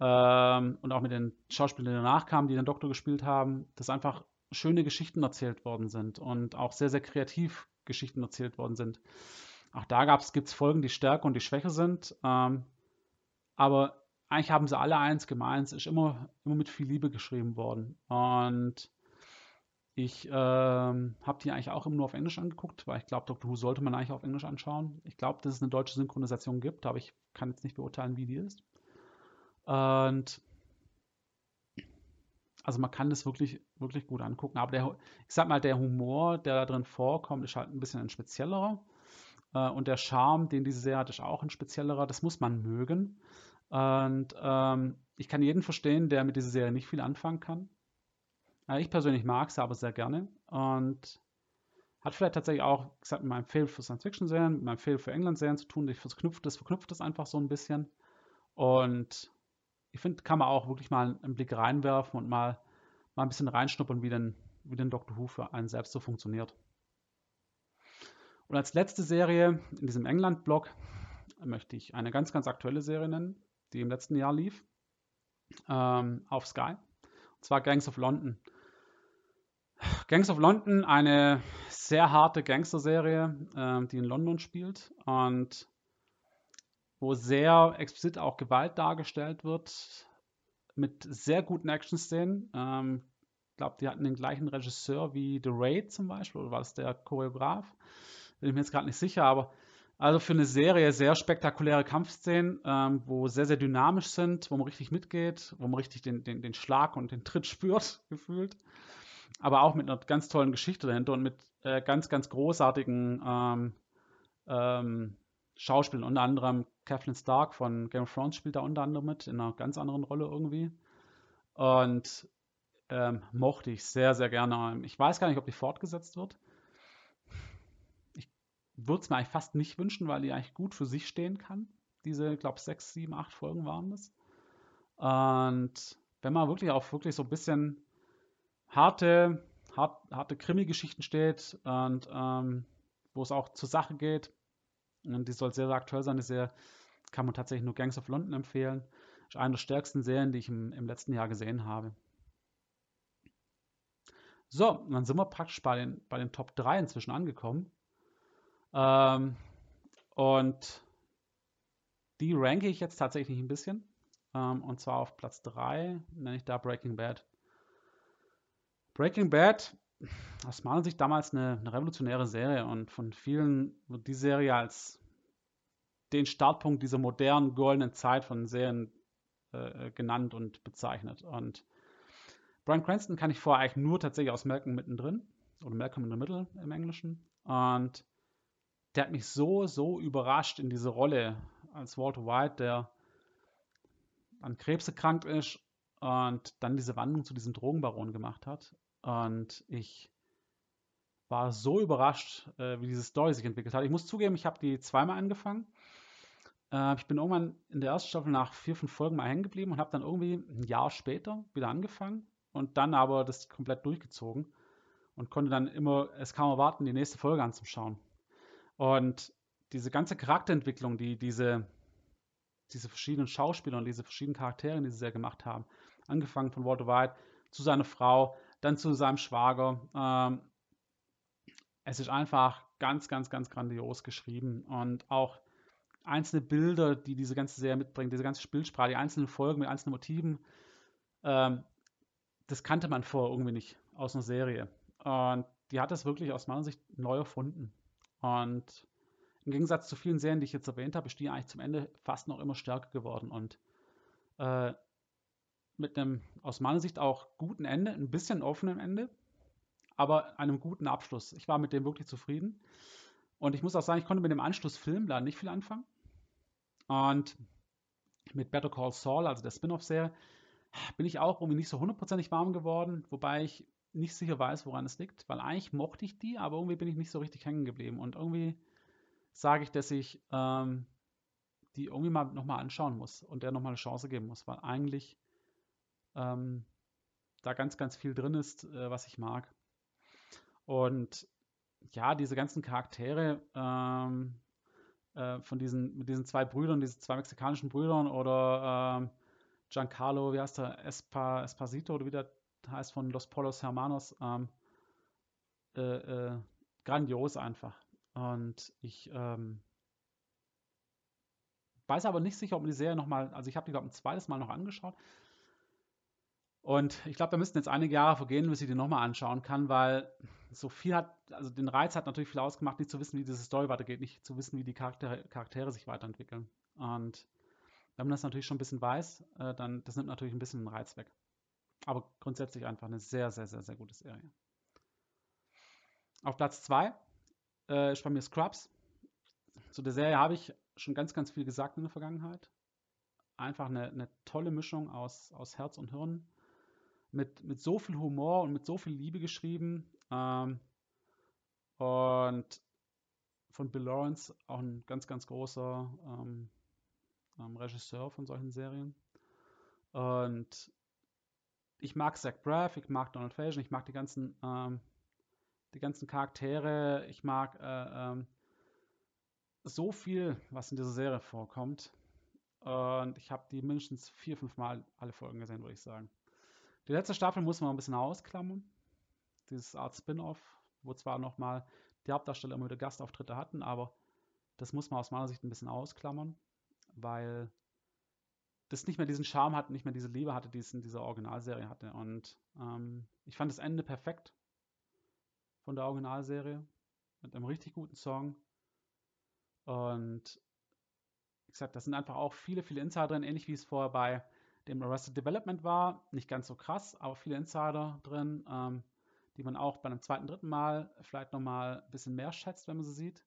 ähm, und auch mit den Schauspielern, die danach kamen, die den Doktor gespielt haben, dass einfach schöne Geschichten erzählt worden sind und auch sehr, sehr kreativ Geschichten erzählt worden sind. Auch da gibt es Folgen, die stärker und die schwächer sind. Ähm, aber eigentlich haben sie alle eins gemeint, es ist immer, immer mit viel Liebe geschrieben worden. Und ich ähm, habe die eigentlich auch immer nur auf Englisch angeguckt, weil ich glaube, Doctor Who sollte man eigentlich auf Englisch anschauen. Ich glaube, dass es eine deutsche Synchronisation gibt, aber ich kann jetzt nicht beurteilen, wie die ist. Und also man kann das wirklich, wirklich gut angucken. Aber der, ich sag mal, der Humor, der da drin vorkommt, ist halt ein bisschen ein speziellerer. Äh, und der Charme, den diese Serie hat, ist auch ein speziellerer. Das muss man mögen. Und ähm, ich kann jeden verstehen, der mit dieser Serie nicht viel anfangen kann. Äh, ich persönlich mag sie aber sehr gerne und hat vielleicht tatsächlich auch, gesagt, mit meinem Fail für Science-Fiction-Serien, mit meinem Fail für England-Serien zu tun. Ich verknüpft das, verknüpft das einfach so ein bisschen. Und ich finde, kann man auch wirklich mal einen Blick reinwerfen und mal, mal ein bisschen reinschnuppern, wie denn, wie denn Doctor Who für einen selbst so funktioniert. Und als letzte Serie in diesem England-Blog möchte ich eine ganz, ganz aktuelle Serie nennen, die im letzten Jahr lief, ähm, auf Sky. Und zwar Gangs of London. Gangs of London, eine sehr harte Gangster-Serie, äh, die in London spielt und wo sehr explizit auch Gewalt dargestellt wird, mit sehr guten Action-Szenen. Ähm, ich glaube, die hatten den gleichen Regisseur wie The Raid zum Beispiel, oder war das der Choreograf? Bin ich mir jetzt gerade nicht sicher, aber also für eine Serie sehr spektakuläre Kampfszenen, ähm, wo sehr, sehr dynamisch sind, wo man richtig mitgeht, wo man richtig den, den, den Schlag und den Tritt spürt, gefühlt aber auch mit einer ganz tollen Geschichte dahinter und mit äh, ganz, ganz großartigen ähm, ähm, Schauspielern. Unter anderem Kathleen Stark von Game of Thrones spielt da unter anderem mit, in einer ganz anderen Rolle irgendwie. Und ähm, mochte ich sehr, sehr gerne. Ich weiß gar nicht, ob die fortgesetzt wird. Ich würde es mir eigentlich fast nicht wünschen, weil die eigentlich gut für sich stehen kann. Diese, ich glaube, sechs, sieben, acht Folgen waren das. Und wenn man wirklich auch wirklich so ein bisschen harte, hart, harte Krimi-Geschichten steht und ähm, wo es auch zur Sache geht. Und die soll sehr, sehr aktuell sein. Die Serie kann man tatsächlich nur Gangs of London empfehlen. Ist eine der stärksten Serien, die ich im, im letzten Jahr gesehen habe. So, dann sind wir praktisch bei den, bei den Top 3 inzwischen angekommen. Ähm, und die ranke ich jetzt tatsächlich ein bisschen. Ähm, und zwar auf Platz 3 nenne ich da Breaking Bad. Breaking Bad, aus meiner Sicht damals eine, eine revolutionäre Serie und von vielen wird die Serie als den Startpunkt dieser modernen goldenen Zeit von Serien äh, genannt und bezeichnet. Und Brian Cranston kann ich vorher eigentlich nur tatsächlich aus Malcolm mittendrin oder Malcolm in the Middle im Englischen. Und der hat mich so, so überrascht in diese Rolle als Walter White, der an Krebs erkrankt ist und dann diese Wandlung zu diesem Drogenbaron gemacht hat. Und ich war so überrascht, äh, wie diese Story sich entwickelt hat. Ich muss zugeben, ich habe die zweimal angefangen. Äh, ich bin irgendwann in der ersten Staffel nach vier, fünf Folgen mal hängen geblieben und habe dann irgendwie ein Jahr später wieder angefangen und dann aber das komplett durchgezogen und konnte dann immer es kaum erwarten, die nächste Folge anzuschauen. Und diese ganze Charakterentwicklung, die diese, diese verschiedenen Schauspieler und diese verschiedenen Charaktere, die sie sehr gemacht haben, angefangen von Walter White zu seiner Frau, dann zu seinem Schwager. Ähm, es ist einfach ganz, ganz, ganz grandios geschrieben und auch einzelne Bilder, die diese ganze Serie mitbringt, diese ganze Spielsprache, die einzelnen Folgen mit einzelnen Motiven, ähm, das kannte man vorher irgendwie nicht aus einer Serie. Und die hat das wirklich aus meiner Sicht neu erfunden. Und im Gegensatz zu vielen Serien, die ich jetzt erwähnt habe, ist die eigentlich zum Ende fast noch immer stärker geworden und äh, mit einem aus meiner Sicht auch guten Ende, ein bisschen offenen Ende, aber einem guten Abschluss. Ich war mit dem wirklich zufrieden. Und ich muss auch sagen, ich konnte mit dem Anschlussfilm da nicht viel anfangen. Und mit Better Call Saul, also der Spin-off-Serie, bin ich auch irgendwie nicht so hundertprozentig warm geworden, wobei ich nicht sicher weiß, woran es liegt, weil eigentlich mochte ich die, aber irgendwie bin ich nicht so richtig hängen geblieben. Und irgendwie sage ich, dass ich ähm, die irgendwie mal nochmal anschauen muss und der nochmal eine Chance geben muss, weil eigentlich ähm, da ganz, ganz viel drin ist, äh, was ich mag. Und ja, diese ganzen Charaktere ähm, äh, von diesen, mit diesen zwei Brüdern, diesen zwei mexikanischen Brüdern oder ähm, Giancarlo, wie heißt der, Espa, Esposito oder wie der heißt von Los Polos Hermanos, ähm, äh, äh, grandios einfach. Und ich ähm, weiß aber nicht sicher, ob man die Serie nochmal, also ich habe die, glaube ich, ein zweites Mal noch angeschaut. Und ich glaube, da müssten jetzt einige Jahre vergehen, bis ich die nochmal anschauen kann, weil so viel hat, also den Reiz hat natürlich viel ausgemacht, nicht zu wissen, wie diese Story weitergeht, nicht zu wissen, wie die Charaktere, Charaktere sich weiterentwickeln. Und wenn man das natürlich schon ein bisschen weiß, äh, dann das nimmt natürlich ein bisschen den Reiz weg. Aber grundsätzlich einfach eine sehr, sehr, sehr, sehr gute Serie. Auf Platz 2 äh, ist bei mir Scrubs. Zu der Serie habe ich schon ganz, ganz viel gesagt in der Vergangenheit. Einfach eine, eine tolle Mischung aus, aus Herz und Hirn. Mit, mit so viel Humor und mit so viel Liebe geschrieben. Ähm, und von Bill Lawrence auch ein ganz, ganz großer ähm, ähm, Regisseur von solchen Serien. Und ich mag Zach Braff, ich mag Donald Faison, ich mag die ganzen, ähm, die ganzen Charaktere, ich mag äh, ähm, so viel, was in dieser Serie vorkommt. Und ich habe die mindestens vier, fünf Mal alle Folgen gesehen, würde ich sagen. Die letzte Staffel muss man ein bisschen ausklammern. Dieses Art Spin-off, wo zwar nochmal die Hauptdarsteller immer wieder Gastauftritte hatten, aber das muss man aus meiner Sicht ein bisschen ausklammern, weil das nicht mehr diesen Charme hat, nicht mehr diese Liebe hatte, die es in dieser Originalserie hatte. Und ähm, ich fand das Ende perfekt von der Originalserie mit einem richtig guten Song. Und wie gesagt, das sind einfach auch viele, viele Insider drin, ähnlich wie es vorher bei dem Arrested Development war. Nicht ganz so krass, aber viele Insider drin, ähm, die man auch bei einem zweiten, dritten Mal vielleicht nochmal ein bisschen mehr schätzt, wenn man sie sieht.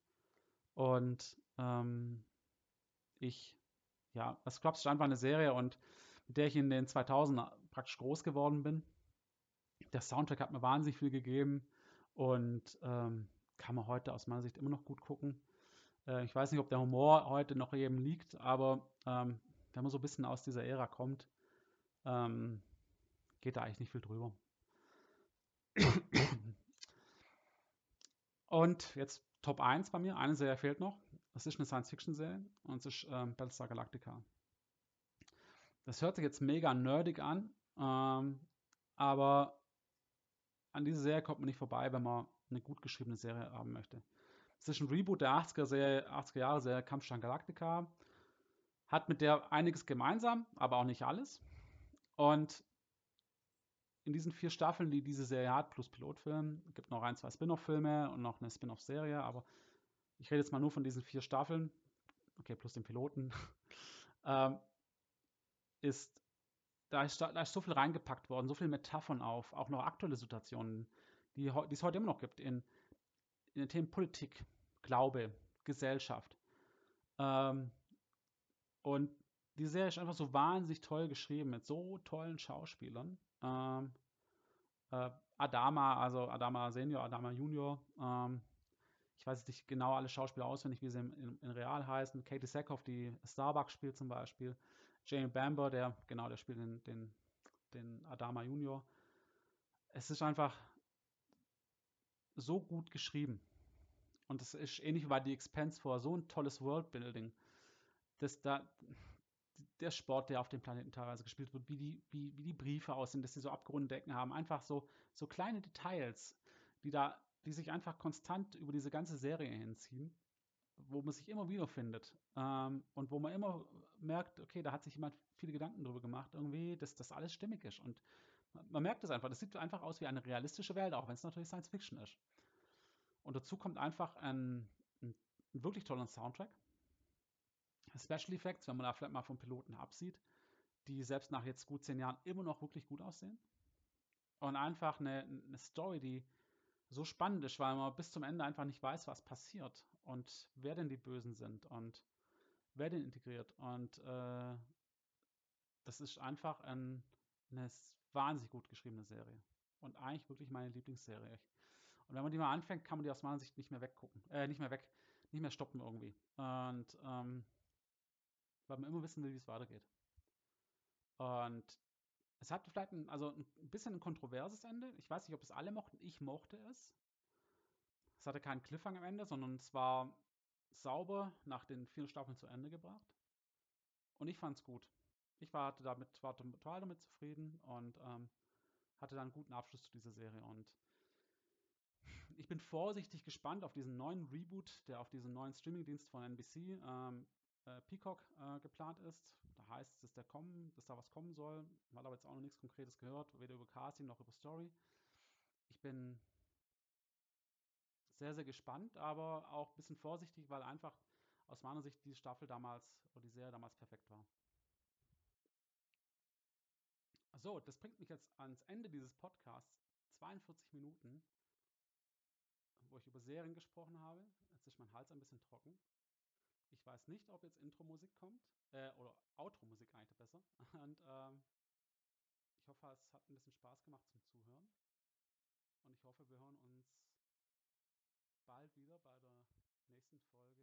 Und ähm, ich ja, Scrubs ist einfach eine Serie und mit der ich in den 2000 praktisch groß geworden bin. Der Soundtrack hat mir wahnsinnig viel gegeben und ähm, kann man heute aus meiner Sicht immer noch gut gucken. Äh, ich weiß nicht, ob der Humor heute noch jedem liegt, aber ähm, wenn man so ein bisschen aus dieser Ära kommt, ähm, geht da eigentlich nicht viel drüber. Und jetzt Top 1 bei mir, eine Serie fehlt noch. Das ist eine Science-Fiction-Serie und es ist ähm, Battlestar Galactica. Das hört sich jetzt mega nerdig an, ähm, aber an diese Serie kommt man nicht vorbei, wenn man eine gut geschriebene Serie haben möchte. Es ist ein Reboot der 80er, Serie, 80er Jahre Serie Kampfstein Galactica. Hat mit der einiges gemeinsam, aber auch nicht alles. Und in diesen vier Staffeln, die diese Serie hat, plus Pilotfilm, gibt noch ein, zwei Spin-off-Filme und noch eine Spin-off-Serie, aber ich rede jetzt mal nur von diesen vier Staffeln, okay, plus den Piloten, ähm, ist da, ist da ist so viel reingepackt worden, so viele Metaphern auf, auch noch aktuelle Situationen, die, die es heute immer noch gibt, in, in den Themen Politik, Glaube, Gesellschaft. Ähm, und die Serie ist einfach so wahnsinnig toll geschrieben, mit so tollen Schauspielern. Ähm, äh, Adama, also Adama Senior, Adama Junior, ähm, ich weiß nicht genau alle Schauspieler auswendig, wie sie in, in, in Real heißen. Katie Sackhoff, die Starbucks spielt zum Beispiel. Jamie Bamber, der, genau, der spielt den, den, den Adama Junior. Es ist einfach so gut geschrieben. Und es ist ähnlich wie bei The Expense vor, so ein tolles Worldbuilding. Das da, der Sport, der auf dem Planeten teilweise gespielt wird, wie die, wie, wie die Briefe aussehen, dass sie so abgerundete Decken haben. Einfach so, so kleine Details, die da, die sich einfach konstant über diese ganze Serie hinziehen, wo man sich immer wieder findet. Ähm, und wo man immer merkt, okay, da hat sich jemand viele Gedanken drüber gemacht, irgendwie, dass das alles stimmig ist. Und man merkt es einfach, das sieht einfach aus wie eine realistische Welt, auch wenn es natürlich Science Fiction ist. Und dazu kommt einfach ein, ein, ein wirklich toller Soundtrack Special Effects, wenn man da vielleicht mal vom Piloten absieht, die selbst nach jetzt gut zehn Jahren immer noch wirklich gut aussehen. Und einfach eine, eine Story, die so spannend ist, weil man bis zum Ende einfach nicht weiß, was passiert und wer denn die Bösen sind und wer den integriert. Und äh, das ist einfach ein, eine wahnsinnig gut geschriebene Serie. Und eigentlich wirklich meine Lieblingsserie. Und wenn man die mal anfängt, kann man die aus meiner Sicht nicht mehr weggucken. Äh, nicht mehr weg, nicht mehr stoppen irgendwie. Und ähm, weil man immer wissen will, wie es weitergeht. Und es hatte vielleicht ein, also ein bisschen ein kontroverses Ende. Ich weiß nicht, ob es alle mochten. Ich mochte es. Es hatte keinen Cliffhanger am Ende, sondern es war sauber nach den vier Staffeln zu Ende gebracht. Und ich fand es gut. Ich war, damit, war total damit zufrieden und ähm, hatte dann einen guten Abschluss zu dieser Serie. Und ich bin vorsichtig gespannt auf diesen neuen Reboot, der auf diesen neuen Streamingdienst von NBC ähm, äh, Peacock äh, geplant ist. Da heißt es, dass, der kommen, dass da was kommen soll. Hat aber jetzt auch noch nichts Konkretes gehört, weder über Casting noch über Story. Ich bin sehr, sehr gespannt, aber auch ein bisschen vorsichtig, weil einfach aus meiner Sicht die Staffel damals oder die Serie damals perfekt war. So, das bringt mich jetzt ans Ende dieses Podcasts. 42 Minuten, wo ich über Serien gesprochen habe. Jetzt ist mein Hals ein bisschen trocken. Ich weiß nicht, ob jetzt Intro-Musik kommt. Äh, oder Outro-Musik eigentlich besser. Und ähm, ich hoffe, es hat ein bisschen Spaß gemacht zum Zuhören. Und ich hoffe, wir hören uns bald wieder bei der nächsten Folge.